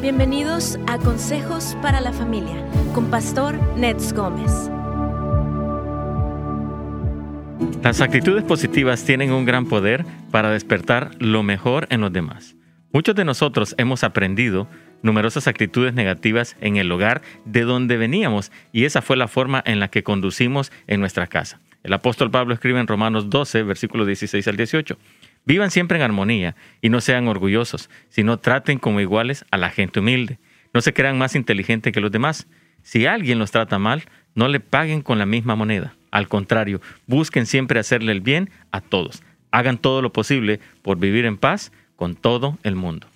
Bienvenidos a Consejos para la Familia con Pastor Nets Gómez. Las actitudes positivas tienen un gran poder para despertar lo mejor en los demás. Muchos de nosotros hemos aprendido numerosas actitudes negativas en el hogar de donde veníamos y esa fue la forma en la que conducimos en nuestra casa. El apóstol Pablo escribe en Romanos 12, versículos 16 al 18. Vivan siempre en armonía y no sean orgullosos, sino traten como iguales a la gente humilde. No se crean más inteligentes que los demás. Si alguien los trata mal, no le paguen con la misma moneda. Al contrario, busquen siempre hacerle el bien a todos. Hagan todo lo posible por vivir en paz con todo el mundo.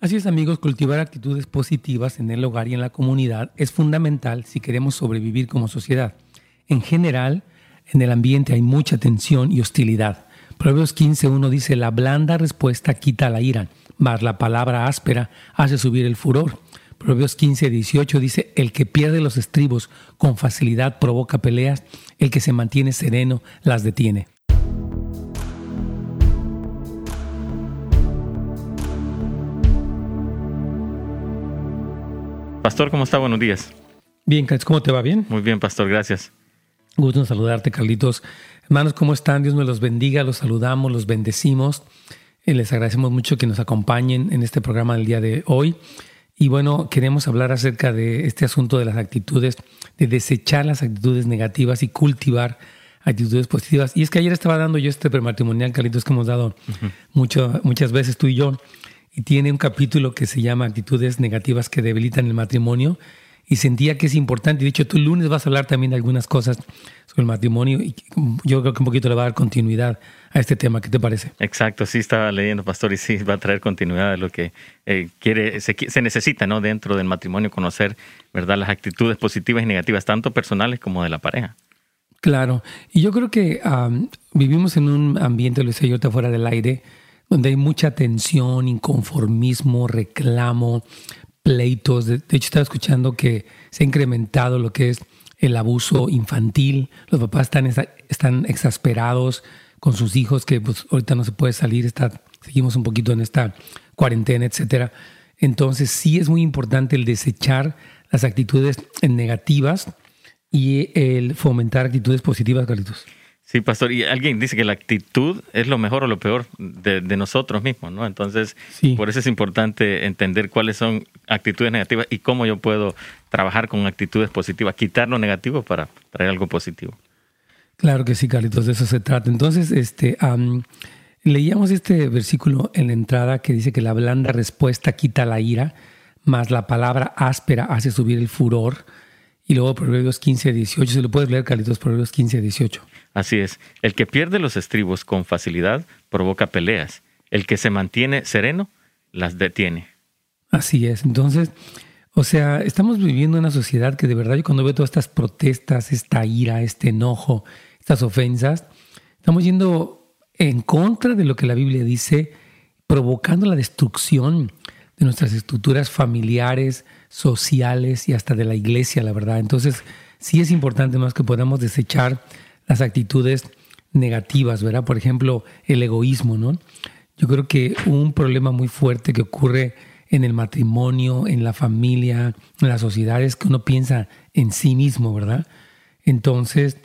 Así es amigos, cultivar actitudes positivas en el hogar y en la comunidad es fundamental si queremos sobrevivir como sociedad. En general, en el ambiente hay mucha tensión y hostilidad. Proverbios 15.1 dice, la blanda respuesta quita la ira, mas la palabra áspera hace subir el furor. Proverbios 15.18 dice, el que pierde los estribos con facilidad provoca peleas, el que se mantiene sereno las detiene. Pastor, ¿cómo está? Buenos días. Bien, ¿cómo te va? ¿Bien? Muy bien, Pastor, gracias. Gusto en saludarte, Carlitos. Hermanos, ¿cómo están? Dios me los bendiga, los saludamos, los bendecimos. Y les agradecemos mucho que nos acompañen en este programa del día de hoy. Y bueno, queremos hablar acerca de este asunto de las actitudes, de desechar las actitudes negativas y cultivar actitudes positivas. Y es que ayer estaba dando yo este prematrimonial, Carlitos, que hemos dado muchas veces tú y yo, y tiene un capítulo que se llama Actitudes negativas que debilitan el matrimonio y sentía que es importante. De hecho, tú el lunes vas a hablar también de algunas cosas sobre el matrimonio y yo creo que un poquito le va a dar continuidad a este tema. ¿Qué te parece? Exacto, sí estaba leyendo, pastor, y sí va a traer continuidad a lo que eh, quiere, se, necesita ¿no? dentro del matrimonio, conocer verdad las actitudes positivas y negativas, tanto personales como de la pareja. Claro, y yo creo que vivimos en un ambiente, lo decía yo, fuera del aire, donde hay mucha tensión, inconformismo, reclamo, pleitos. De, hecho, estaba escuchando que se ha incrementado lo que es el abuso infantil. Los papás están, están exasperados con sus hijos, que pues, ahorita no se puede salir, está, seguimos un poquito en esta cuarentena, etcétera. Entonces, sí es muy importante el desechar las actitudes negativas y el fomentar actitudes positivas, Carlitos. Sí, pastor, y alguien dice que la actitud es lo mejor o lo peor de, nosotros mismos, ¿no? Entonces, por eso es importante entender cuáles son actitudes negativas y cómo yo puedo trabajar con actitudes positivas, quitar lo negativo para traer algo positivo. Claro que sí, Carlitos, de eso se trata. Entonces, este, leíamos este versículo en la entrada que dice que la blanda respuesta quita la ira, más la palabra áspera hace subir el furor. Y luego Proverbios 15, 18, se lo puedes leer, Carlitos, Proverbios 15, 18. Así es, el que pierde los estribos con facilidad provoca peleas, el que se mantiene sereno las detiene. Así es, entonces, o sea, estamos viviendo en una sociedad que de verdad yo cuando veo todas estas protestas, esta ira, este enojo, estas ofensas, estamos yendo en contra de lo que la Biblia dice, provocando la destrucción de nuestras estructuras familiares, sociales y hasta de la iglesia, la verdad. Entonces, sí es importante más que podamos desechar las actitudes negativas, ¿verdad? Por ejemplo, el egoísmo, ¿no? Yo creo que un problema muy fuerte que ocurre en el matrimonio, en la familia, en la sociedad, es que uno piensa en sí mismo, ¿verdad? Entonces,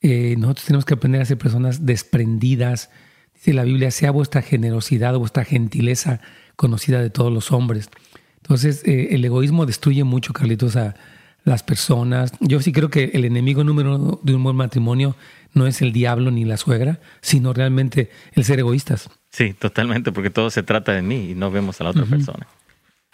eh, nosotros tenemos que aprender a ser personas desprendidas. Dice la Biblia, sea vuestra generosidad, vuestra gentileza conocida de todos los hombres. Entonces, eh, el egoísmo destruye mucho, Carlitos, a, las personas. Yo sí creo que el enemigo número uno de un buen matrimonio no es el diablo ni la suegra, sino realmente el ser egoístas. Sí, totalmente, porque todo se trata de mí y no vemos a la otra persona.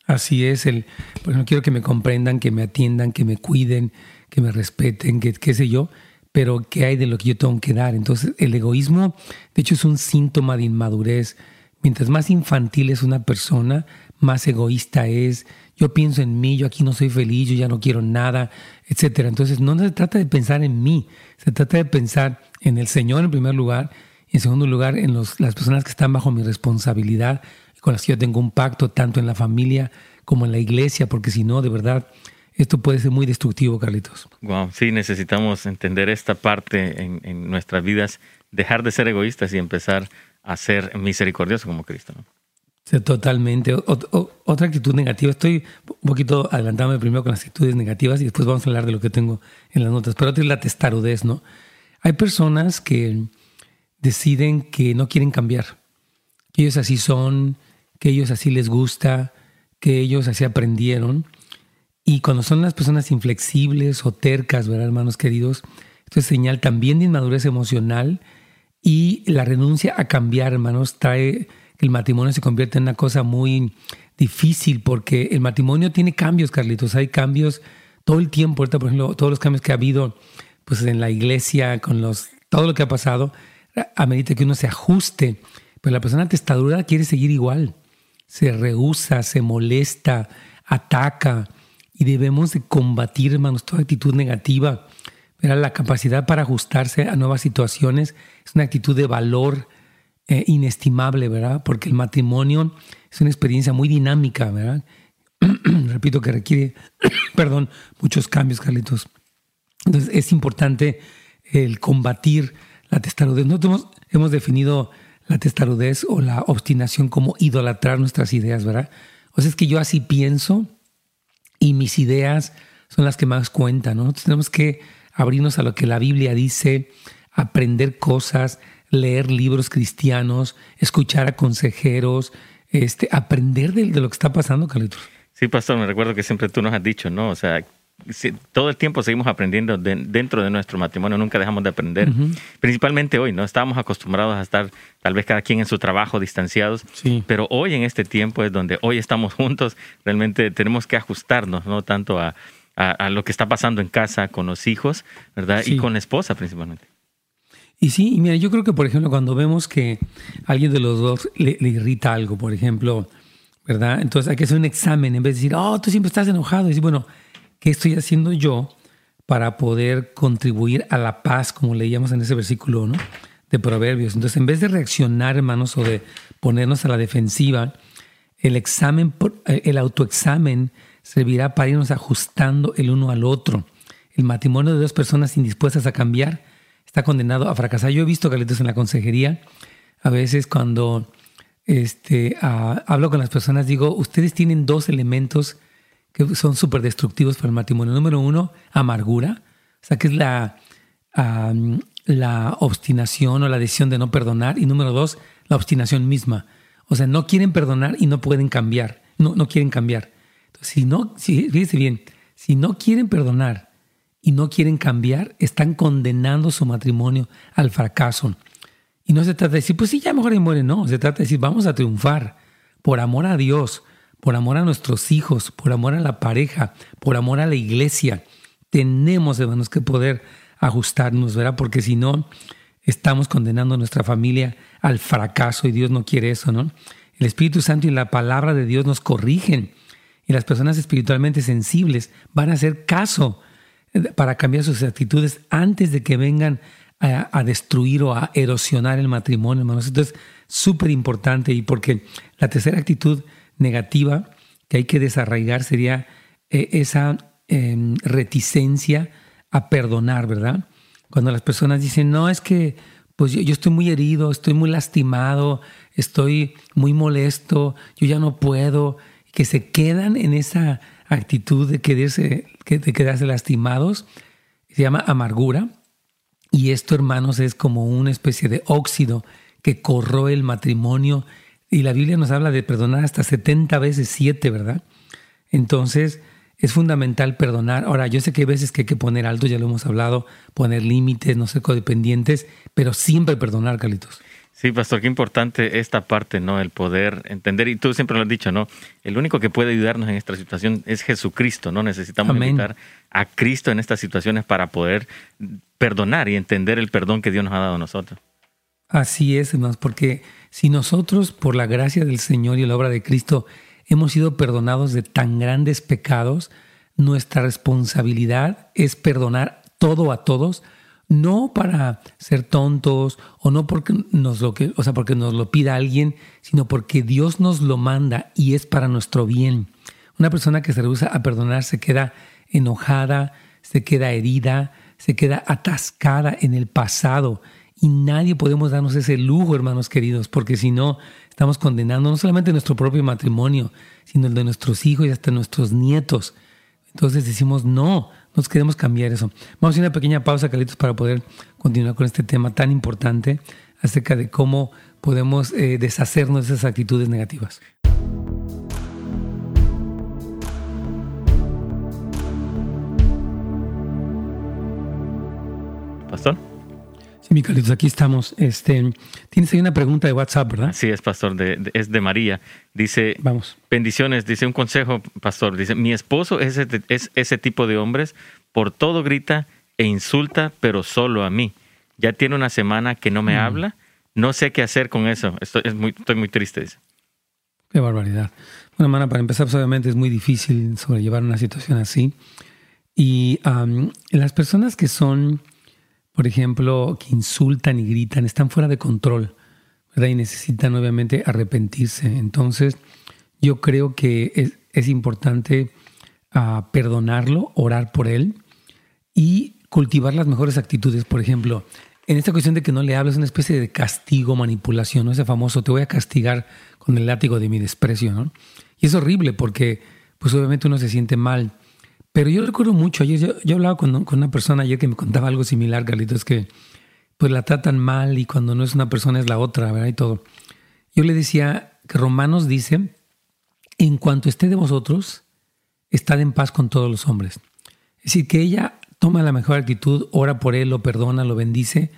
Así es, el, pues no quiero que me comprendan, que me atiendan, que me cuiden, que me respeten, que qué sé yo, pero ¿qué hay de lo que yo tengo que dar? Entonces, el egoísmo, de hecho, es un síntoma de inmadurez. Mientras más infantil es una persona, más egoísta es, yo pienso en mí, yo aquí no soy feliz, yo ya no quiero nada, etcétera. Entonces no se trata de pensar en mí, se trata de pensar en el Señor en primer lugar y en segundo lugar en las personas que están bajo mi responsabilidad con las que yo tengo un pacto tanto en la familia como en la iglesia, porque si no, de verdad, esto puede ser muy destructivo, Carlitos. Wow, sí, necesitamos entender esta parte en nuestras vidas, dejar de ser egoístas y empezar a ser misericordiosos como Cristo. ¿no? Totalmente. otra actitud negativa, estoy un poquito adelantándome primero con las actitudes negativas y después vamos a hablar de lo que tengo en las notas, pero otra es la testarudez, ¿no? Hay personas que deciden que no quieren cambiar, que ellos así son, que ellos así les gusta, que ellos así aprendieron. Y cuando son las personas inflexibles o tercas, ¿verdad, hermanos queridos? Esto es señal también de inmadurez emocional y la renuncia a cambiar, hermanos, trae que el matrimonio se convierte en una cosa muy difícil porque el matrimonio tiene cambios, Carlitos. Hay cambios todo el tiempo. Ahorita, por ejemplo, todos los cambios que ha habido pues, en la iglesia, con los, todo lo que ha pasado, amerita que uno se ajuste. Pero la persona testadura quiere seguir igual. Se rehúsa, se molesta, ataca. Y debemos de combatir, hermanos, toda actitud negativa. La capacidad para ajustarse a nuevas situaciones es una actitud de valor eh, inestimable, ¿verdad? Porque el matrimonio es una experiencia muy dinámica, ¿verdad? Repito que requiere, perdón, muchos cambios, Carlitos. Entonces es importante el combatir la testarudez. Nosotros hemos, definido la testarudez o la obstinación como idolatrar nuestras ideas, ¿verdad? O sea, es que yo así pienso y mis ideas son las que más cuentan, ¿no? Tenemos que abrirnos a lo que la Biblia dice, aprender cosas, leer libros cristianos, escuchar a consejeros, este, aprender de, lo que está pasando, Carlitos. Sí, pastor, me recuerdo que siempre tú nos has dicho, ¿no? O sea, todo el tiempo seguimos aprendiendo dentro de nuestro matrimonio, nunca dejamos de aprender. Principalmente hoy, ¿no? Estábamos acostumbrados a estar tal vez cada quien en su trabajo, distanciados, pero hoy en este tiempo es donde hoy estamos juntos, realmente tenemos que ajustarnos, ¿no? Tanto a, lo que está pasando en casa, con los hijos, ¿verdad? Y con la esposa principalmente. Y sí, mira, yo creo que, por ejemplo, cuando vemos que alguien de los dos le, irrita algo, por ejemplo, ¿verdad? Entonces hay que hacer un examen en vez de decir, oh, tú siempre estás enojado. Y decir, bueno, ¿qué estoy haciendo yo para poder contribuir a la paz, como leíamos en ese versículo, ¿no? De Proverbios. Entonces, en vez de reaccionar, hermanos, o de ponernos a la defensiva, el examen, el autoexamen servirá para irnos ajustando el uno al otro. El matrimonio de dos personas indispuestas a cambiar está condenado a fracasar. Yo he visto, Carlitos, en la consejería, a veces cuando este, hablo con las personas, digo, ustedes tienen dos elementos que son súper destructivos para el matrimonio. Número uno, amargura, o sea, que es la, la obstinación o la decisión de no perdonar. Y número dos, la obstinación misma. O sea, no quieren perdonar y no pueden cambiar. No, no quieren cambiar. Si no, si, fíjense bien, si no quieren perdonar y no quieren cambiar, están condenando su matrimonio al fracaso. Y no se trata de decir, pues sí, ya mejor y muere, no, se trata de decir, vamos a triunfar por amor a Dios, por amor a nuestros hijos, por amor a la pareja, por amor a la iglesia. Tenemos, hermanos, que poder ajustarnos, ¿verdad? Porque si no, estamos condenando a nuestra familia al fracaso y Dios no quiere eso, ¿no? El Espíritu Santo y la palabra de Dios nos corrigen y las personas espiritualmente sensibles van a hacer caso para cambiar sus actitudes antes de que vengan a, destruir o a erosionar el matrimonio, hermanos. Entonces, súper importante y porque la tercera actitud negativa que hay que desarraigar sería eh, esa em, reticencia a perdonar, ¿verdad? Cuando las personas dicen, no, es que pues yo, estoy muy herido, estoy muy lastimado, estoy muy molesto, yo ya no puedo, que se quedan en esa actitud de quedarse, de quedarse lastimados, se llama amargura. Y esto, hermanos, es como una especie de óxido que corroe el matrimonio. Y la Biblia nos habla de perdonar hasta 70 veces 7, ¿verdad? Entonces, es fundamental perdonar. Ahora, yo sé que hay veces que hay que poner alto, ya lo hemos hablado, poner límites, no ser codependientes, pero siempre perdonar, Carlitos. Sí, pastor, qué importante esta parte, ¿no? El poder entender, y tú siempre lo has dicho, ¿no? El único que puede ayudarnos en esta situación es Jesucristo, ¿no? Necesitamos invitar a Cristo en estas situaciones para poder perdonar y entender el perdón que Dios nos ha dado a nosotros. Así es, hermanos, porque si nosotros, por la gracia del Señor y la obra de Cristo, hemos sido perdonados de tan grandes pecados, nuestra responsabilidad es perdonar todo a todos, no para ser tontos o no porque nos lo que, o sea, porque nos lo pida alguien, sino porque Dios nos lo manda y es para nuestro bien. Una persona que se rehúsa a perdonar se queda enojada, se queda herida, se queda atascada en el pasado y nadie podemos darnos ese lujo, hermanos queridos, porque si no, estamos condenando no solamente nuestro propio matrimonio, sino el de nuestros hijos y hasta nuestros nietos. Entonces decimos, no, nos queremos cambiar eso. Vamos a hacer una pequeña pausa, Carlitos, para poder continuar con este tema tan importante acerca de cómo podemos eh, deshacernos de esas actitudes negativas. Pastor. Sí, mi Carlitos, aquí estamos. Este, tienes ahí una pregunta de WhatsApp, ¿verdad? Sí, es pastor, es de María. Dice, Vamos. bendiciones, dice un consejo, pastor. Dice, mi esposo es ese, es ese tipo de hombres, por todo grita e insulta, pero solo a mí. Ya tiene una semana que no me Mm. habla, no sé qué hacer con eso. Estoy, es muy, estoy muy triste, dice. Qué barbaridad. Bueno, hermana, para empezar, pues, obviamente es muy difícil sobrellevar una situación así. Y las personas que son, por ejemplo, que insultan y gritan, están fuera de control, ¿verdad? Y necesitan obviamente arrepentirse. Entonces, yo creo que es, es importante ah, perdonarlo, orar por él y cultivar las mejores actitudes. Por ejemplo, en esta cuestión de que no le hables, una especie de castigo, manipulación, ¿no? Ese famoso, te voy a castigar con el látigo de mi desprecio, ¿no? Y es horrible porque, pues obviamente uno se siente mal. Pero yo recuerdo mucho, ayer yo, yo hablaba con, con una persona ayer que me contaba algo similar, Carlitos, que pues la tratan mal y cuando no es una persona es la otra, ¿verdad? Y todo. Yo le decía que Romanos dice, en cuanto esté de vosotros, estad en paz con todos los hombres. Es decir, que ella toma la mejor actitud, ora por él, lo perdona, lo bendice,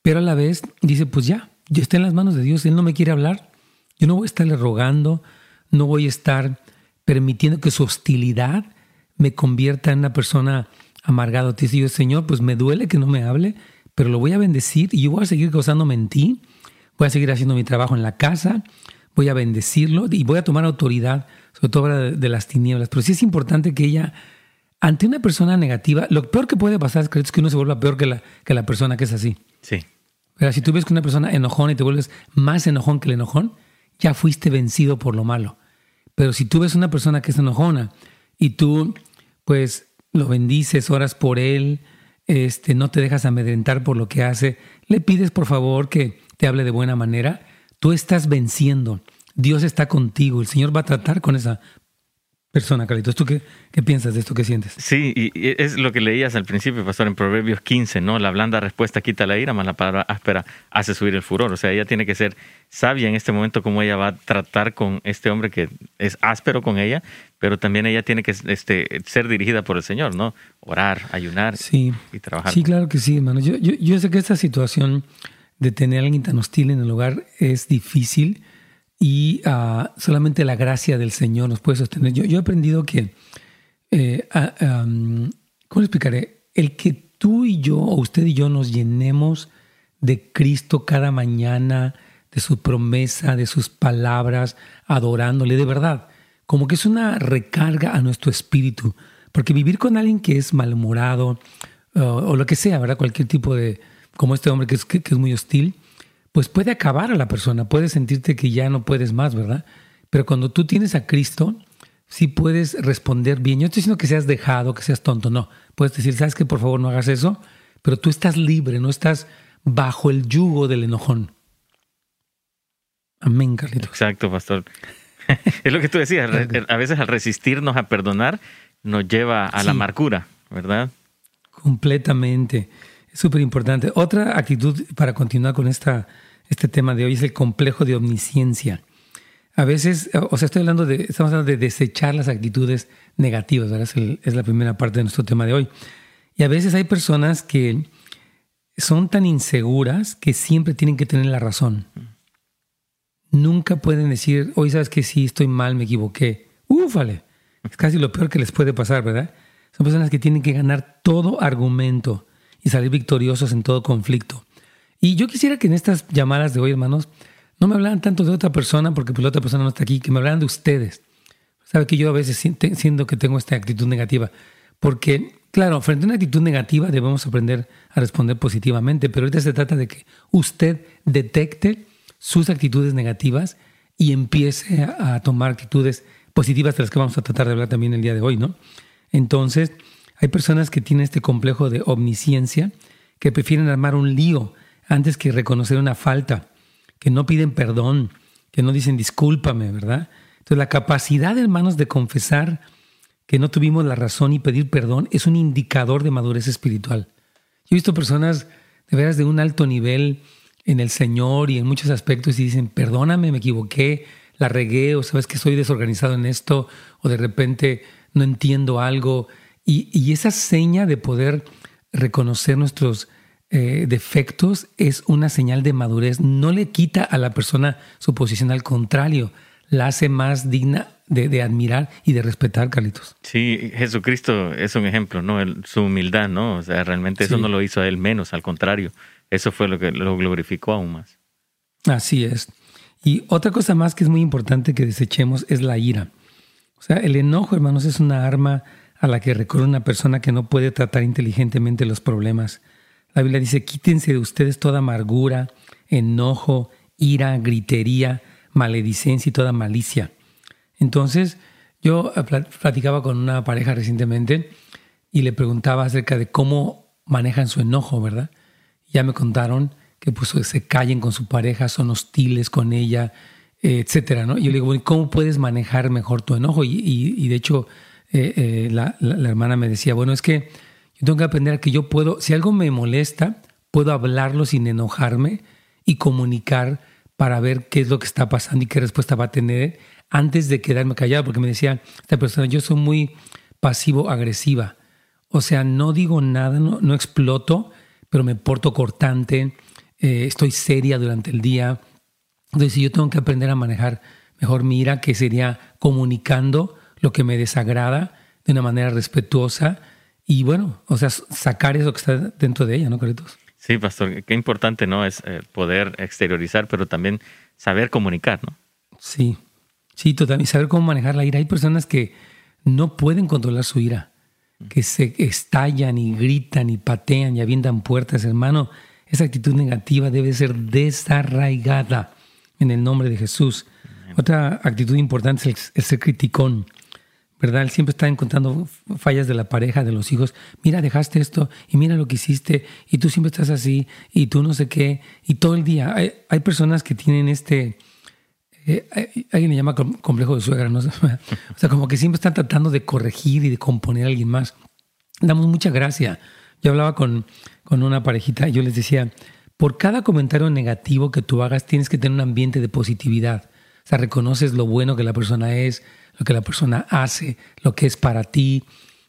pero a la vez dice, pues ya, yo estoy en las manos de Dios, él no me quiere hablar, yo no voy a estarle rogando, no voy a estar permitiendo que su hostilidad me convierta en una persona amargada. Te digo, Señor, pues me duele que no me hable, pero lo voy a bendecir y yo voy a seguir gozándome en ti, voy a seguir haciendo mi trabajo en la casa, voy a bendecirlo y voy a tomar autoridad, sobre todo de las tinieblas. Pero sí es importante que ella, ante una persona negativa, lo peor que puede pasar es que uno se vuelva peor que la, que la persona que es así. Sí. Pero si tú ves que una persona enojón y te vuelves más enojón que el enojón, ya fuiste vencido por lo malo. Pero si tú ves una persona que es enojona y tú, pues, lo bendices, oras por él, este, no te dejas amedrentar por lo que hace, le pides por favor que te hable de buena manera, tú estás venciendo. Dios está contigo, el Señor va a tratar con esa persona, Carlitos. ¿Tú qué, qué piensas de esto? ¿Qué sientes? Sí, y es lo que leías al principio, pastor, en Proverbios 15, ¿no? La blanda respuesta quita la ira, más la palabra áspera hace subir el furor. O sea, ella tiene que ser sabia en este momento cómo ella va a tratar con este hombre que es áspero con ella, pero también ella tiene que este, ser dirigida por el Señor, ¿no? Orar, ayunar sí. y trabajar. Sí, claro que sí, hermano. Yo, yo, yo sé que esta situación de tener a alguien tan hostil en el hogar es difícil y uh, solamente la gracia del Señor nos puede sostener. Yo, yo he aprendido que, eh, um, ¿cómo explicaré? El que tú y yo, o usted y yo, nos llenemos de Cristo cada mañana, de su promesa, de sus palabras, adorándole de verdad, como que es una recarga a nuestro espíritu. Porque vivir con alguien que es malhumorado uh, o lo que sea, ¿verdad? Cualquier tipo de, como este hombre que es, que es muy hostil, pues puede acabar a la persona, puedes sentirte que ya no puedes más, ¿verdad? Pero cuando tú tienes a Cristo, sí puedes responder bien. Yo no estoy diciendo que seas dejado, que seas tonto, no. Puedes decir, ¿sabes que Por favor no hagas eso, pero tú estás libre, no estás bajo el yugo del enojón. Amén, Carlitos. Exacto, pastor. es lo que tú decías, a veces al resistirnos a perdonar nos lleva a sí. la amargura, ¿verdad? Completamente. Es súper importante. Otra actitud para continuar con esta, este tema de hoy es el complejo de omnisciencia. A veces, o sea, estoy hablando de, estamos hablando de desechar las actitudes negativas, ¿verdad? Es, es la primera parte de nuestro tema de hoy. Y a veces hay personas que son tan inseguras que siempre tienen que tener la razón. Nunca pueden decir, hoy sabes que sí, estoy mal, me equivoqué. Úfale. Es casi lo peor que les puede pasar, ¿verdad? Son personas que tienen que ganar todo argumento y salir victoriosos en todo conflicto. Y yo quisiera que en estas llamadas de hoy, hermanos, no me hablaran tanto de otra persona, porque pues la otra persona no está aquí, que me hablaran de ustedes. Sabe que yo a veces siento que tengo esta actitud negativa, porque, claro, frente a una actitud negativa debemos aprender a responder positivamente, pero ahorita se trata de que usted detecte sus actitudes negativas y empiece a, tomar actitudes positivas de las que vamos a tratar de hablar también el día de hoy, ¿no? Entonces, hay personas que tienen este complejo de omnisciencia, que prefieren armar un lío antes que reconocer una falta, que no piden perdón, que no dicen discúlpame, ¿verdad? Entonces la capacidad, hermanos, de confesar que no tuvimos la razón y pedir perdón es un indicador de madurez espiritual. Yo he visto personas de veras de un alto nivel en el Señor y en muchos aspectos y dicen, perdóname, me equivoqué, la regué, o sabes que soy desorganizado en esto, o de repente no entiendo algo. Y, esa seña de poder reconocer nuestros eh, defectos es una señal de madurez. No le quita a la persona su posición, al contrario, la hace más digna de, admirar y de respetar, Carlitos. Sí, Jesucristo es un ejemplo, ¿no? su humildad, ¿no? O sea, realmente eso no lo hizo a él menos, al contrario, eso fue lo que lo glorificó aún más. Así es. Y otra cosa más que es muy importante que desechemos es la ira. O sea, el enojo, hermanos, es una arma a la que recurre una persona que no puede tratar inteligentemente los problemas. La Biblia dice, quítense de ustedes toda amargura, enojo, ira, gritería, maledicencia y toda malicia. Entonces, yo eh, platicaba con una pareja recientemente y le preguntaba acerca de cómo manejan su enojo, ¿verdad? Ya me contaron que pues, se callen con su pareja, son hostiles con ella, etcétera, ¿no? Y yo le digo, ¿cómo puedes manejar mejor tu enojo? Y, de hecho, eh, eh, la, hermana me decía, bueno, es que yo tengo que aprender que yo puedo, si algo me molesta, puedo hablarlo sin enojarme y comunicar para ver qué es lo que está pasando y qué respuesta va a tener antes de quedarme callado, porque me decía esta persona, yo soy muy pasivo-agresiva. O sea, no digo nada, no, no, exploto, pero me porto cortante, eh, estoy seria durante el día. Entonces, yo tengo que aprender a manejar mejor mi ira, que sería comunicando lo que me desagrada de una manera respetuosa y bueno, o sea, sacar eso que está dentro de ella, ¿no, Carlitos? Sí, pastor, qué importante, ¿no? Es eh, poder exteriorizar, pero también saber comunicar, ¿no? Sí, sí, totalmente. Saber cómo manejar la ira. Hay personas que no pueden controlar su ira, que se estallan y gritan y patean y avientan puertas, hermano. Esa actitud negativa debe ser desarraigada en el nombre de Jesús. Otra actitud importante es el ser criticón. ¿Verdad? Él siempre está encontrando fallas de la pareja, de los hijos. Mira, dejaste esto y mira lo que hiciste y tú siempre estás así y tú no sé qué y todo el día. Hay, personas que tienen este, eh, alguien le llama complejo de suegra, ¿no? o sea, como que siempre están tratando de corregir y de componer a alguien más. Damos mucha gracia. Yo hablaba con, con una parejita y yo les decía, por cada comentario negativo que tú hagas tienes que tener un ambiente de positividad. O sea, reconoces lo bueno que la persona es, lo que la persona hace, lo que es para ti.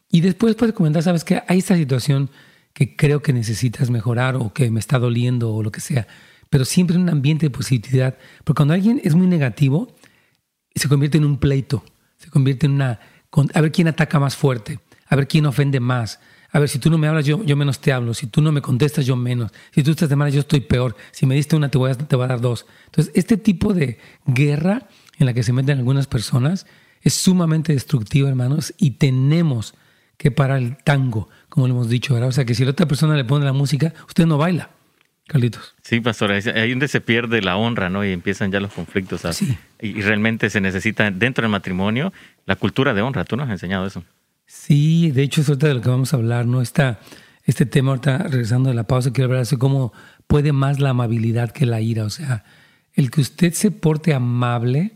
Y después puedes comentar, sabes que hay esta situación que creo que necesitas mejorar o que me está doliendo o lo que sea, pero siempre en un ambiente de positividad. Porque cuando alguien es muy negativo, se convierte en un pleito, se convierte en una... A ver quién ataca más fuerte, a ver quién ofende más. A ver, si tú no me hablas, yo, yo menos te hablo. Si tú no me contestas, yo menos. Si tú estás de mal, yo estoy peor. Si me diste una, te voy a, te voy a dar dos. Entonces, este tipo de guerra en la que se meten algunas personas es sumamente destructivo, hermanos, y tenemos que parar el tango, como lo hemos dicho, ¿verdad? O sea, que si la otra persona le pone la música, usted no baila. Carlitos. Sí, pastor, ahí donde se pierde la honra, ¿no? Y empiezan ya los conflictos. Sí. Y realmente se necesita dentro del matrimonio la cultura de honra. Tú nos has enseñado eso. Sí, de hecho es otra de lo que vamos a hablar, ¿no? Esta, este tema, ahorita regresando de la pausa, quiero hablar de cómo puede más la amabilidad que la ira. O sea, el que usted se porte amable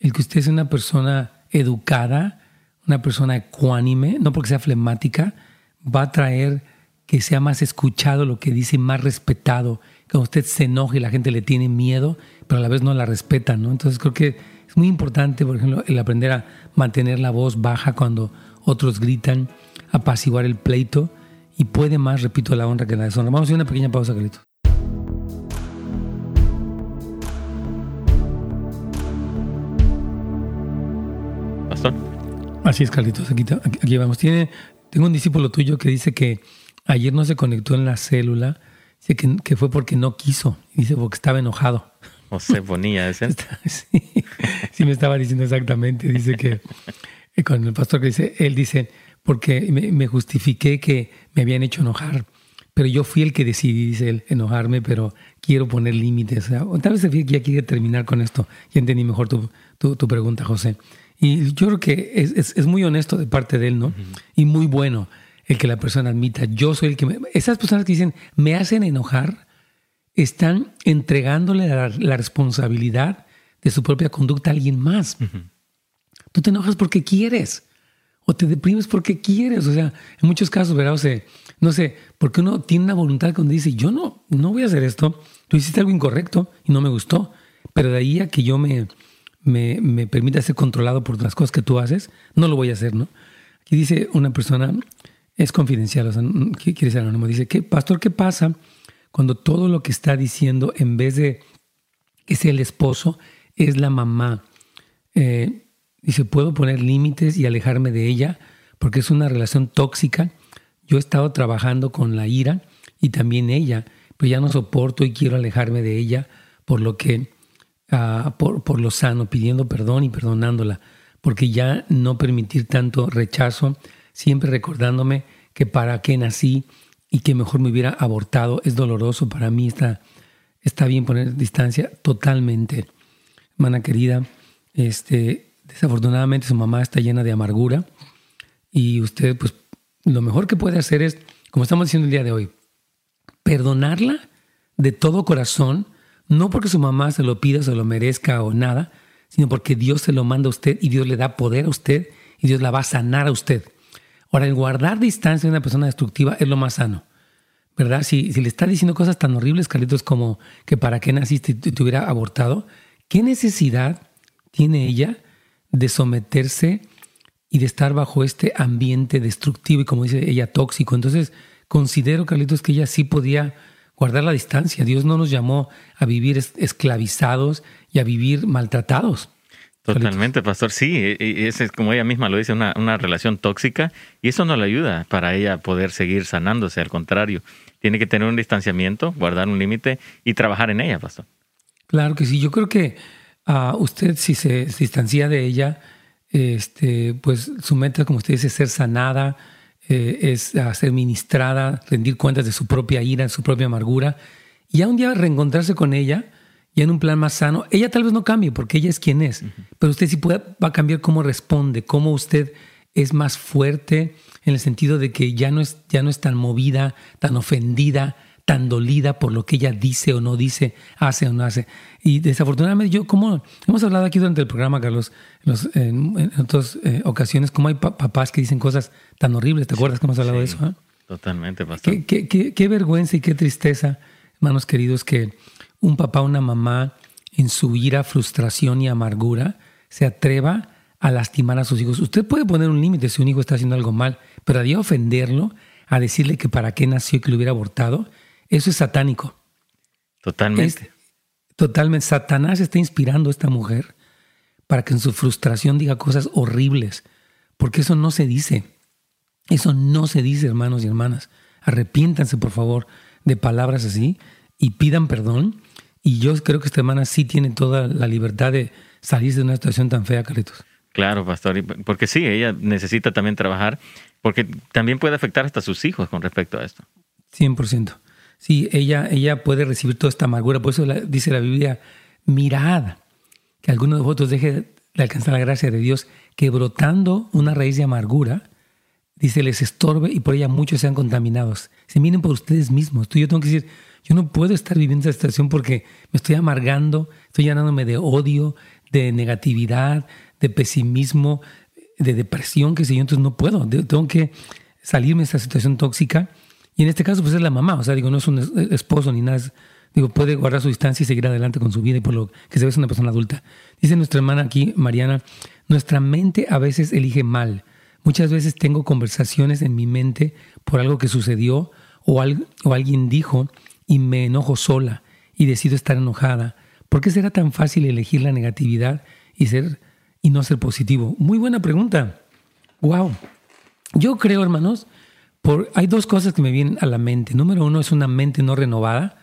el que usted sea una persona educada, una persona ecuánime, no porque sea flemática, va a traer que sea más escuchado lo que dice, más respetado. Que usted se enoje y la gente le tiene miedo, pero a la vez no la respeta, ¿no? Entonces creo que es muy importante, por ejemplo, el aprender a mantener la voz baja cuando otros gritan, apaciguar el pleito y puede más, repito, la honra que la deshonra. Vamos a hacer una pequeña pausa, Carlitos. Así es, Carlitos. Aquí, aquí, vamos. Tiene, tengo un discípulo tuyo que dice que ayer no se conectó en la célula. Dice que, fue porque no quiso. Dice porque estaba enojado. O se ponía ese. sí, sí, me estaba diciendo exactamente. Dice que eh, con el pastor que dice, él dice, porque me, justifiqué que me habían hecho enojar. Pero yo fui el que decidí, dice él, enojarme, pero quiero poner límites. O tal vez ya quiere terminar con esto. Ya entendí mejor tu, tu, tu pregunta, José. Y yo creo que es, es, muy honesto de parte de él, ¿no? Y muy bueno el que la persona admita, yo soy el que... Me... Esas personas que dicen, me hacen enojar, están entregándole la, responsabilidad de su propia conducta a alguien más. Tú te enojas porque quieres o te deprimes porque quieres. O sea, en muchos casos, ¿verdad? O sea, no sé, porque uno tiene una voluntad cuando dice, yo no, no voy a hacer esto, tú hiciste algo incorrecto y no me gustó, pero de ahí a que yo me, me, me permita ser controlado por las cosas que tú haces, no lo voy a hacer, ¿no? Aquí dice una persona, es confidencial, o sea, quiere ser anónimo, dice, ¿qué, pastor, qué pasa cuando todo lo que está diciendo, en vez de que sea el esposo, es la mamá? Eh, dice, ¿puedo poner límites y alejarme de ella? Porque es una relación tóxica. Yo he estado trabajando con la ira y también ella, pero ya no soporto y quiero alejarme de ella, por lo que, por, por lo sano, pidiendo perdón y perdonándola, porque ya no permitir tanto rechazo, siempre recordándome que para qué nací y que mejor me hubiera abortado, es doloroso para mí, está, está bien poner distancia totalmente. Hermana querida, este, desafortunadamente su mamá está llena de amargura y usted, pues, lo mejor que puede hacer es, como estamos diciendo el día de hoy, perdonarla de todo corazón, no porque su mamá se lo pida, se lo merezca o nada, sino porque Dios se lo manda a usted y Dios le da poder a usted y Dios la va a sanar a usted. Ahora, el guardar distancia de una persona destructiva es lo más sano. ¿Verdad? Si, si le está diciendo cosas tan horribles, Carlitos, como que para qué naciste y te hubiera abortado, ¿qué necesidad tiene ella de someterse y de estar bajo este ambiente destructivo y, como dice ella, tóxico? Entonces, considero, Carlitos, que ella sí podía guardar la distancia. Dios no nos llamó a vivir esclavizados y a vivir maltratados. Totalmente, pastor. Sí, e, e, es como ella misma lo dice, una, una, relación tóxica y eso no le ayuda para ella poder seguir sanándose. Al contrario, tiene que tener un distanciamiento, guardar un límite y trabajar en ella, pastor. Claro que sí. Yo creo que uh, usted, si se distancia de ella, este, pues su meta, como usted dice, es ser sanada, eh, es ser ministrada, rendir cuentas de su propia ira, de su propia amargura. Y ya un día reencontrarse con ella y en un plan más sano, ella tal vez no cambie porque ella es quien es, pero usted sí puede, va a cambiar cómo responde, cómo usted es más fuerte en el sentido de que ya no es, ya no es tan movida, tan ofendida, tan dolida por lo que ella dice o no dice, hace o no hace. Y desafortunadamente yo, como hemos hablado aquí durante el programa, Carlos, en, otras eh, ocasiones, como hay papás que dicen cosas tan horribles, ¿te acuerdas que hemos hablado de eso? Ah? Totalmente, pastor. Qué, qué, qué vergüenza y qué tristeza, hermanos queridos, que un papá o una mamá en su ira, frustración y amargura se atreva a lastimar a sus hijos. Usted puede poner un límite si un hijo está haciendo algo mal, pero a día ofenderlo, a decirle que para qué nació y que lo hubiera abortado, eso es satánico. Totalmente. totalmente. Satanás está inspirando a esta mujer para que en su frustración diga cosas horribles, porque eso no se dice. Eso no se dice, hermanos y hermanas. Arrepiéntanse, por favor, de palabras así y pidan perdón y yo creo que esta hermana sí tiene toda la libertad de salirse de una situación tan fea, Carlitos. Claro, pastor, porque sí, ella necesita también trabajar, porque también puede afectar hasta a sus hijos con respecto a esto. 100%. Sí, ella, ella puede recibir toda esta amargura, por eso dice la Biblia, mirad, que alguno de vosotros deje de alcanzar la gracia de Dios, que brotando una raíz de amargura, dice, les estorbe y por ella muchos sean contaminados. Se miren por ustedes mismos. Tú yo tengo que decir, yo no puedo estar viviendo esta situación porque me estoy amargando, estoy llenándome de odio, de negatividad, de pesimismo, de depresión, que sé yo, entonces no puedo. Tengo que salirme de esta situación tóxica. Y en este caso, pues es la mamá, o sea, digo, no es un esposo ni nada, digo, puede guardar su distancia y seguir adelante con su vida y por lo que se ve es una persona adulta. Dice nuestra hermana aquí, Mariana, nuestra mente a veces elige mal. Muchas veces tengo conversaciones en mi mente por algo que sucedió o, o alguien dijo y me enojo sola y decido estar enojada? ¿Por qué será tan fácil elegir la negatividad y, ser, y no ser positivo? Muy buena pregunta. Wow. Yo creo, hermanos, hay dos cosas que me vienen a la mente. Número uno es una mente no renovada.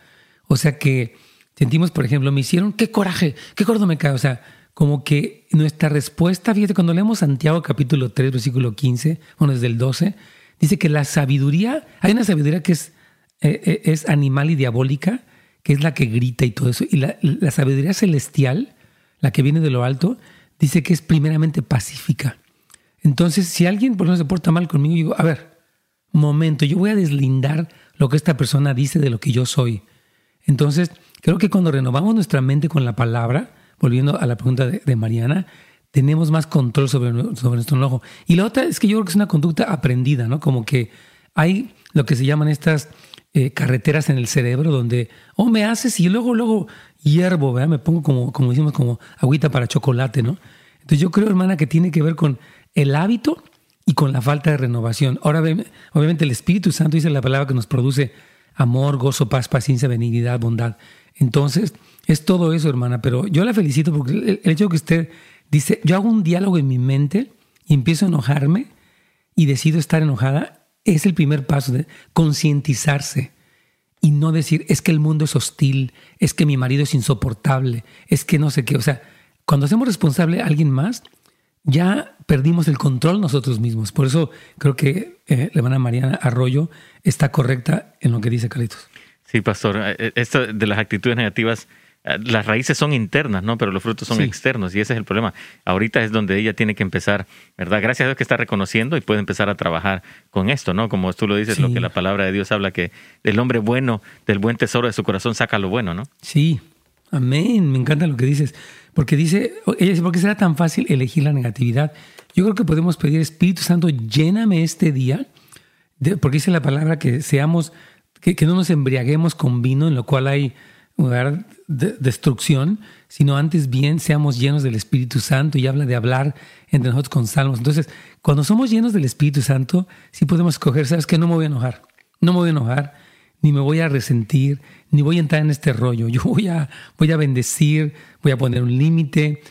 O sea que sentimos, por ejemplo, me hicieron, qué coraje, qué gordo me cae. O sea, como que nuestra respuesta, fíjate, cuando leemos Santiago capítulo 3, versículo 15, bueno, desde el 12, dice que la sabiduría, hay una sabiduría que es eh, eh, es animal y diabólica, que es la que grita y todo eso. Y la, sabiduría celestial, la que viene de lo alto, dice que es primeramente pacífica. Entonces, si alguien por ejemplo se porta mal conmigo, digo, a ver, momento, yo voy a deslindar lo que esta persona dice de lo que yo soy. Entonces, creo que cuando renovamos nuestra mente con la palabra, volviendo a la pregunta de, Mariana, tenemos más control sobre, sobre nuestro enojo. Y la otra es que yo creo que es una conducta aprendida, ¿no? Como que hay lo que se llaman estas eh, carreteras en el cerebro donde, oh, me haces y luego, luego hiervo, ¿verdad? Me pongo como, como decimos, como agüita para chocolate, ¿no? Entonces yo creo, hermana, que tiene que ver con el hábito y con la falta de renovación. Ahora, obviamente, el Espíritu Santo dice la palabra que nos produce amor, gozo, paz, paciencia, benignidad, bondad. Entonces, es todo eso, hermana. Pero yo la felicito porque el, hecho de que usted dice, yo hago un diálogo en mi mente y empiezo a enojarme y decido estar enojada, es el primer paso de concientizarse y no decir, es que el mundo es hostil, es que mi marido es insoportable, es que no sé qué. O sea, cuando hacemos responsable a alguien más, ya perdimos el control nosotros mismos. Por eso creo que eh, la hermana Mariana Arroyo está correcta en lo que dice Carlitos. Sí, pastor. Eh, eh, esto de las actitudes negativas, las raíces son internas, ¿no? Pero los frutos son externos y ese es el problema. Ahorita es donde ella tiene que empezar, ¿verdad? Gracias a Dios que está reconociendo y puede empezar a trabajar con esto, ¿no? Como tú lo dices, lo que la palabra de Dios habla, que del hombre bueno, del buen tesoro de su corazón saca lo bueno, ¿no? Sí, amén. Me encanta lo que dices. Porque dice, ella dice, ¿por qué será tan fácil elegir la negatividad? Yo creo que podemos pedir, Espíritu Santo, lléname este día, porque dice la palabra que seamos, que, no nos embriaguemos con vino, en lo cual hay de destrucción, sino antes bien seamos llenos del Espíritu Santo y habla de hablar entre nosotros con salmos. Entonces, cuando somos llenos del Espíritu Santo, sí podemos escoger, sabes que no me voy a enojar, no me voy a enojar, ni me voy a resentir, ni voy a entrar en este rollo. Yo voy a, voy a bendecir, voy a poner un límite,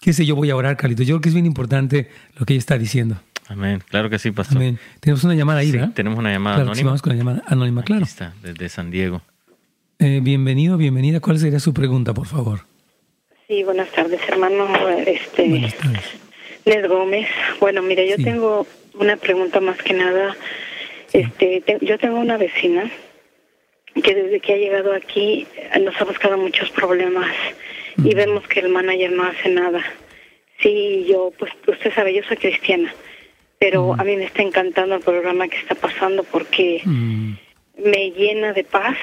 qué sé yo, voy a orar, Carlito. Yo creo que es bien importante lo que ella está diciendo. Amén. Claro que sí, pastor. Amén. Tenemos una llamada ahí, ¿verdad? tenemos una llamada anónima. Sí, vamos con la llamada anónima, claro. Aquí está, desde San Diego. Eh, bienvenido, bienvenida. ¿Cuál sería su pregunta, por favor? Sí, buenas tardes, hermano. Este, buenas tardes. Les Gómez. Bueno, mire, yo tengo una pregunta más que nada. Este, yo tengo una vecina que desde que ha llegado aquí nos ha buscado muchos problemas y vemos que el manager no hace nada. Sí, yo, pues usted sabe, yo soy cristiana, pero a mí me está encantando el programa que está pasando porque me llena de paz.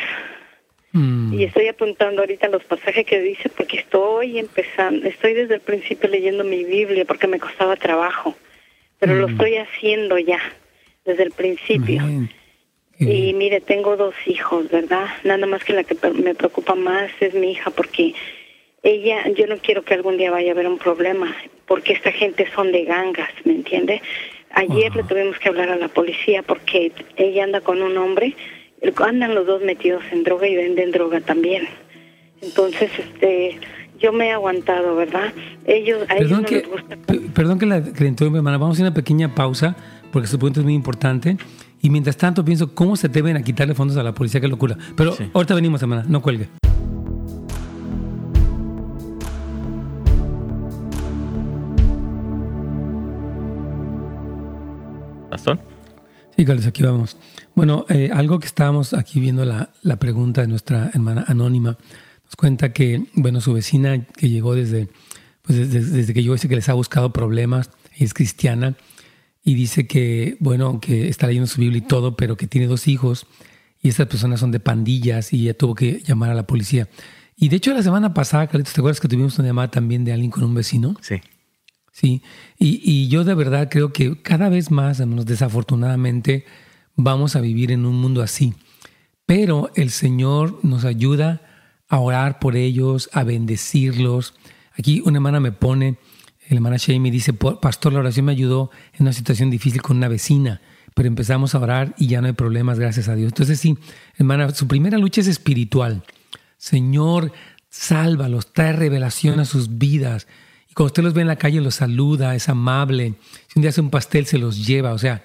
Y estoy apuntando ahorita los pasajes que dice porque estoy empezando, estoy desde el principio leyendo mi Biblia porque me costaba trabajo, pero lo estoy haciendo ya, desde el principio. Y mire, tengo dos hijos, ¿verdad? Nada más que la que me preocupa más es mi hija porque ella, yo no quiero que algún día vaya a haber un problema, porque esta gente son de gangas, ¿me entiende? Ayer le tuvimos que hablar a la policía porque ella anda con un hombre, andan los dos metidos en droga y venden droga también. Entonces, este, yo me he aguantado, ¿verdad? Ellos, a perdón ellos que, les gusta. Perdón que la que hermana, vamos a hacer una pequeña pausa porque su punto es muy importante. Y mientras tanto pienso, ¿cómo se deben a quitarle fondos a la policía? Qué locura. Pero ahorita venimos, hermana, no cuelgue. Sí, Carlos, aquí vamos. Bueno, eh, algo que estábamos aquí viendo la, la, pregunta de nuestra hermana anónima, nos cuenta que, bueno, su vecina que llegó desde, pues desde, que yo dice que les ha buscado problemas, es cristiana, y dice que, bueno, que está leyendo su Biblia y todo, pero que tiene dos hijos, y estas personas son de pandillas, y ella tuvo que llamar a la policía. Y de hecho, la semana pasada, Carlitos, ¿te acuerdas que tuvimos una llamada también de alguien con un vecino? Sí. Sí, y, yo de verdad creo que cada vez más, desafortunadamente, vamos a vivir en un mundo así. Pero el Señor nos ayuda a orar por ellos, a bendecirlos. Aquí una hermana me pone, la hermana dice, pastor, la oración me ayudó en una situación difícil con una vecina, pero empezamos a orar y ya no hay problemas, gracias a Dios. Entonces sí, hermana, su primera lucha es espiritual. Señor, sálvalos, trae revelación a sus vidas cuando usted los ve en la calle, los saluda, es amable. Si un día hace un pastel, se los lleva. O sea,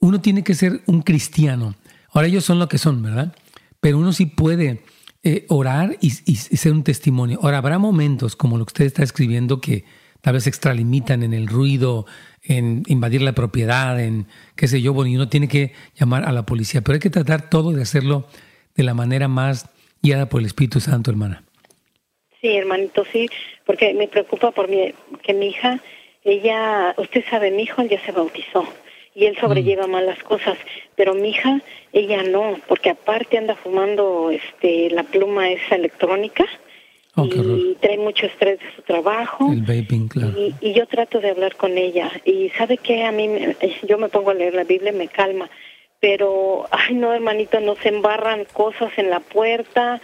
uno tiene que ser un cristiano. Ahora ellos son lo que son, ¿verdad? Pero uno sí puede eh, orar y, ser un testimonio. Ahora, habrá momentos como lo que usted está escribiendo que tal vez extralimitan en el ruido, en invadir la propiedad, en qué sé yo, bueno, y uno tiene que llamar a la policía. Pero hay que tratar todo de hacerlo de la manera más guiada por el Espíritu Santo, hermana. Sí, hermanito, sí, porque me preocupa por mi, que mi hija, ella, usted sabe, mi hijo ya se bautizó y él sobrelleva mm. mal las cosas, pero mi hija, ella no, porque aparte anda fumando este la pluma esa electrónica Oh, y trae mucho estrés de su trabajo. El vaping, claro. Y, yo trato de hablar con ella. Y sabe que a mí, yo me pongo a leer la Biblia, me calma. Pero, ay no, hermanito, nos embarran cosas en la puerta.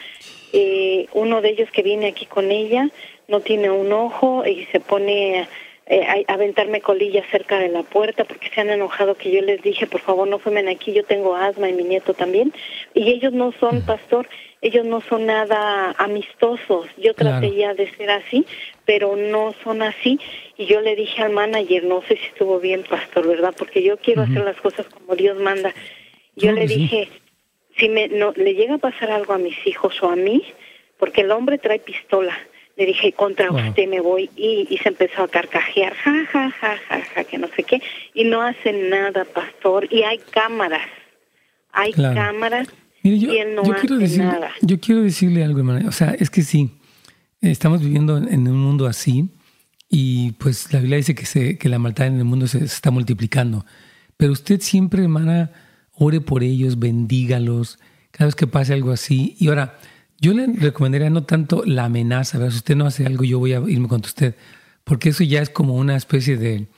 Eh, uno de ellos que viene aquí con ella no tiene un ojo y se pone eh, aventarme colillas cerca de la puerta porque se han enojado que yo les dije, por favor, no fumen aquí, yo tengo asma y mi nieto también. Y ellos no son, pastor, ellos no son nada amistosos. Yo traté ya de ser así, pero no son así. Y yo le dije al manager, no sé si estuvo bien, pastor, ¿verdad? Porque yo quiero hacer las cosas como Dios manda. Yo le dije, si me no, le llega a pasar algo a mis hijos o a mí, porque el hombre trae pistola le dije, contra usted me voy, y, y, se empezó a carcajear, ja, ja, ja, ja, ja, que no sé qué, y no hacen nada, pastor, y hay cámaras, hay cámaras, y él no hace quiero decirle, nada. Yo quiero decirle algo, hermano, o sea, es que sí, estamos viviendo en un mundo así, y pues la Biblia dice que, se, que la maldad en el mundo se, se está multiplicando, pero usted siempre, hermana, ore por ellos, bendígalos, cada vez que pase algo así, y ahora, yo le recomendaría no tanto la amenaza, si usted no hace algo, yo voy a irme contra usted, porque eso ya es como una especie de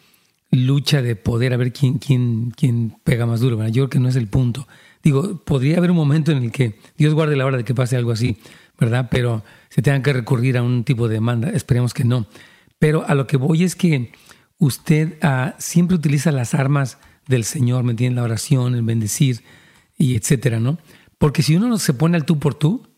lucha de poder a ver quién, quién, quién pega más duro. Yo creo que no es el punto. Digo, podría haber un momento en el que Dios guarde la hora de que pase algo así, ¿verdad? Pero se tengan que recurrir a un tipo de demanda, esperemos que no. Pero a lo que voy es que usted ah, siempre utiliza las armas del Señor, ¿me entiende? La oración, el bendecir y etcétera, ¿no? Porque si uno no se pone al tú por tú,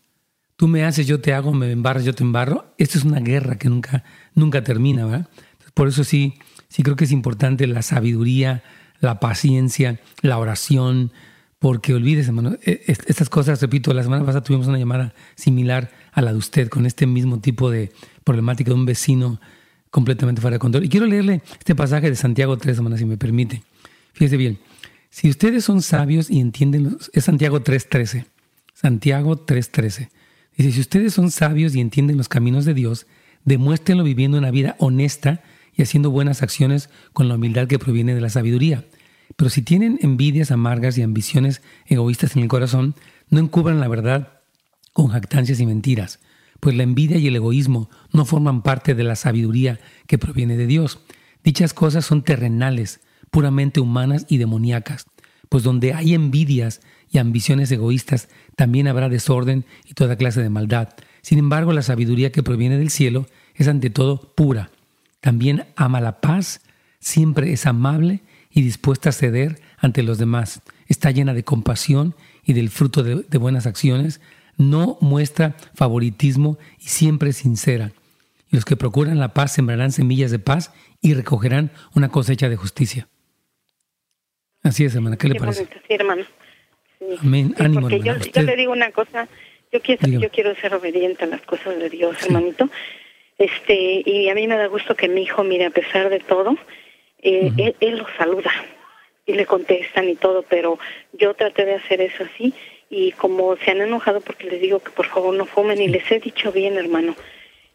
tú me haces, yo te hago, me embarras, yo te embarro. Esto es una guerra que nunca, nunca termina, ¿verdad? Por eso sí, sí creo que es importante la sabiduría, la paciencia, la oración, porque olvides, hermano, e, estas cosas, repito, la semana pasada tuvimos una llamada similar a la de usted con este mismo tipo de problemática de un vecino completamente fuera de control. Y quiero leerle este pasaje de Santiago 3, hermano, si me permite. Fíjese bien, si ustedes son sabios y entienden, es Santiago 3.13, Santiago 3.13. Dice, si ustedes son sabios y entienden los caminos de Dios, demuéstrenlo viviendo una vida honesta y haciendo buenas acciones con la humildad que proviene de la sabiduría. Pero si tienen envidias amargas y ambiciones egoístas en el corazón, no encubran la verdad con jactancias y mentiras, pues la envidia y el egoísmo no forman parte de la sabiduría que proviene de Dios. Dichas cosas son terrenales, puramente humanas y demoníacas, pues donde hay envidias y ambiciones egoístas, también habrá desorden y toda clase de maldad. Sin embargo, la sabiduría que proviene del cielo es ante todo pura. También ama la paz, siempre es amable y dispuesta a ceder ante los demás. Está llena de compasión y del fruto de, buenas acciones. No muestra favoritismo y siempre es sincera. Y los que procuran la paz sembrarán semillas de paz y recogerán una cosecha de justicia. Así es, hermana. ¿Qué le parece? Sí, hermano. Amén. Ánimo, porque yo, yo, le digo una cosa, yo quiero, yo quiero ser obediente a las cosas de Dios, hermanito. Este, y a mí me da gusto que mi hijo, mire, a pesar de todo, eh, él, él lo saluda y le contestan y todo, pero yo traté de hacer eso así y como se han enojado porque les digo que por favor no fumen y les he dicho bien, hermano.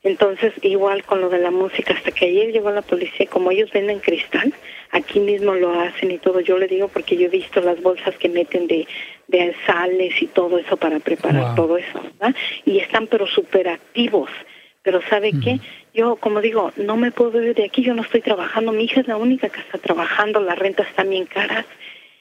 Entonces, igual con lo de la música, hasta que ayer llegó la policía, como ellos venden cristal, aquí mismo lo hacen y todo. Yo le digo porque yo he visto las bolsas que meten de, de sales y todo eso para preparar todo eso, ¿verdad? Y están pero súper activos. Pero ¿sabe qué? Yo, como digo, no me puedo ir de aquí, yo no estoy trabajando. Mi hija es la única que está trabajando, las rentas están bien caras.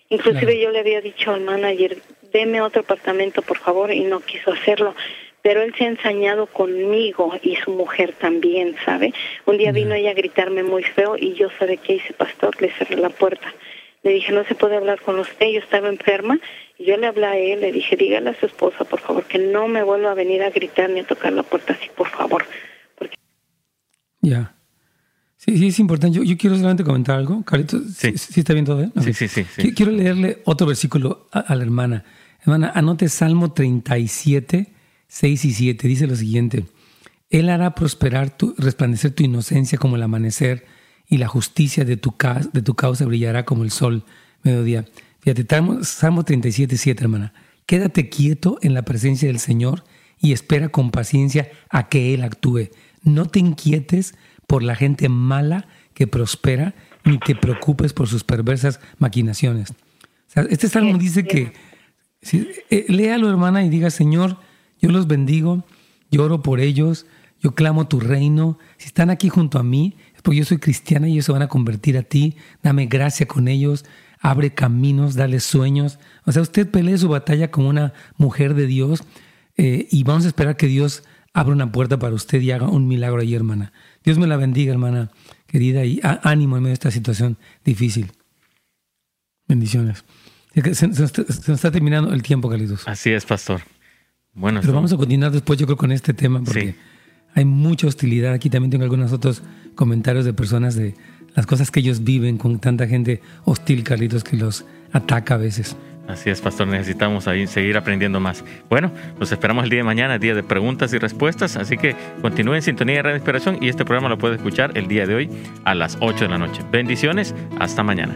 Inclusive yo le había dicho al manager, deme otro apartamento, por favor, y no quiso hacerlo pero él se ha ensañado conmigo y su mujer también, ¿sabe? Un día vino ella a gritarme muy feo y yo, ¿sabe qué hice, pastor? Le cerré la puerta. Le dije, no se puede hablar con usted, yo estaba enferma. Y yo le hablé a él, le dije, dígale a su esposa, por favor, que no me vuelva a venir a gritar ni a tocar la puerta así, por favor. Porque... Ya. Sí, sí, es importante. Yo, yo, quiero solamente comentar algo. Carito, sí. ¿sí, está bien todo? Eh? Sí, sí, sí, Quiero leerle otro versículo a, a la hermana. Hermana, anote Salmo 37, 6 y 7 dice lo siguiente, Él hará prosperar tu, resplandecer tu inocencia como el amanecer y la justicia de tu, de tu causa brillará como el sol mediodía. Fíjate, Salmo 37, 7, hermana. Quédate quieto en la presencia del Señor y espera con paciencia a que Él actúe. No te inquietes por la gente mala que prospera, ni te preocupes por sus perversas maquinaciones. este salmo dice que, eh, léalo hermana y diga, Señor, yo los bendigo, yo oro por ellos, Yo clamo tu reino. Si están aquí junto a mí, es porque yo soy cristiana y ellos se van a convertir a ti. Dame gracia con ellos. Abre caminos, dale sueños. O sea, usted pelee su batalla como una mujer de Dios eh, y vamos a esperar que Dios abra una puerta para usted y haga un milagro ahí, hermana. Dios me la bendiga, hermana querida, y ánimo en medio de esta situación difícil. Bendiciones. Se, nos está terminando el tiempo, Carlitos. Así es, pastor. Bueno, Pero vamos a continuar después, yo creo, con este tema, porque hay mucha hostilidad. Aquí también tengo algunos otros comentarios de personas de las cosas que ellos viven con tanta gente hostil, Carlitos, que los ataca a veces. Así es, pastor, necesitamos ahí seguir aprendiendo más. Bueno, los esperamos el día de mañana, día de preguntas y respuestas, así que continúen en sintonía de Radio Inspiración y este programa lo puede escuchar el día de hoy a las 8 de la noche. Bendiciones, hasta mañana.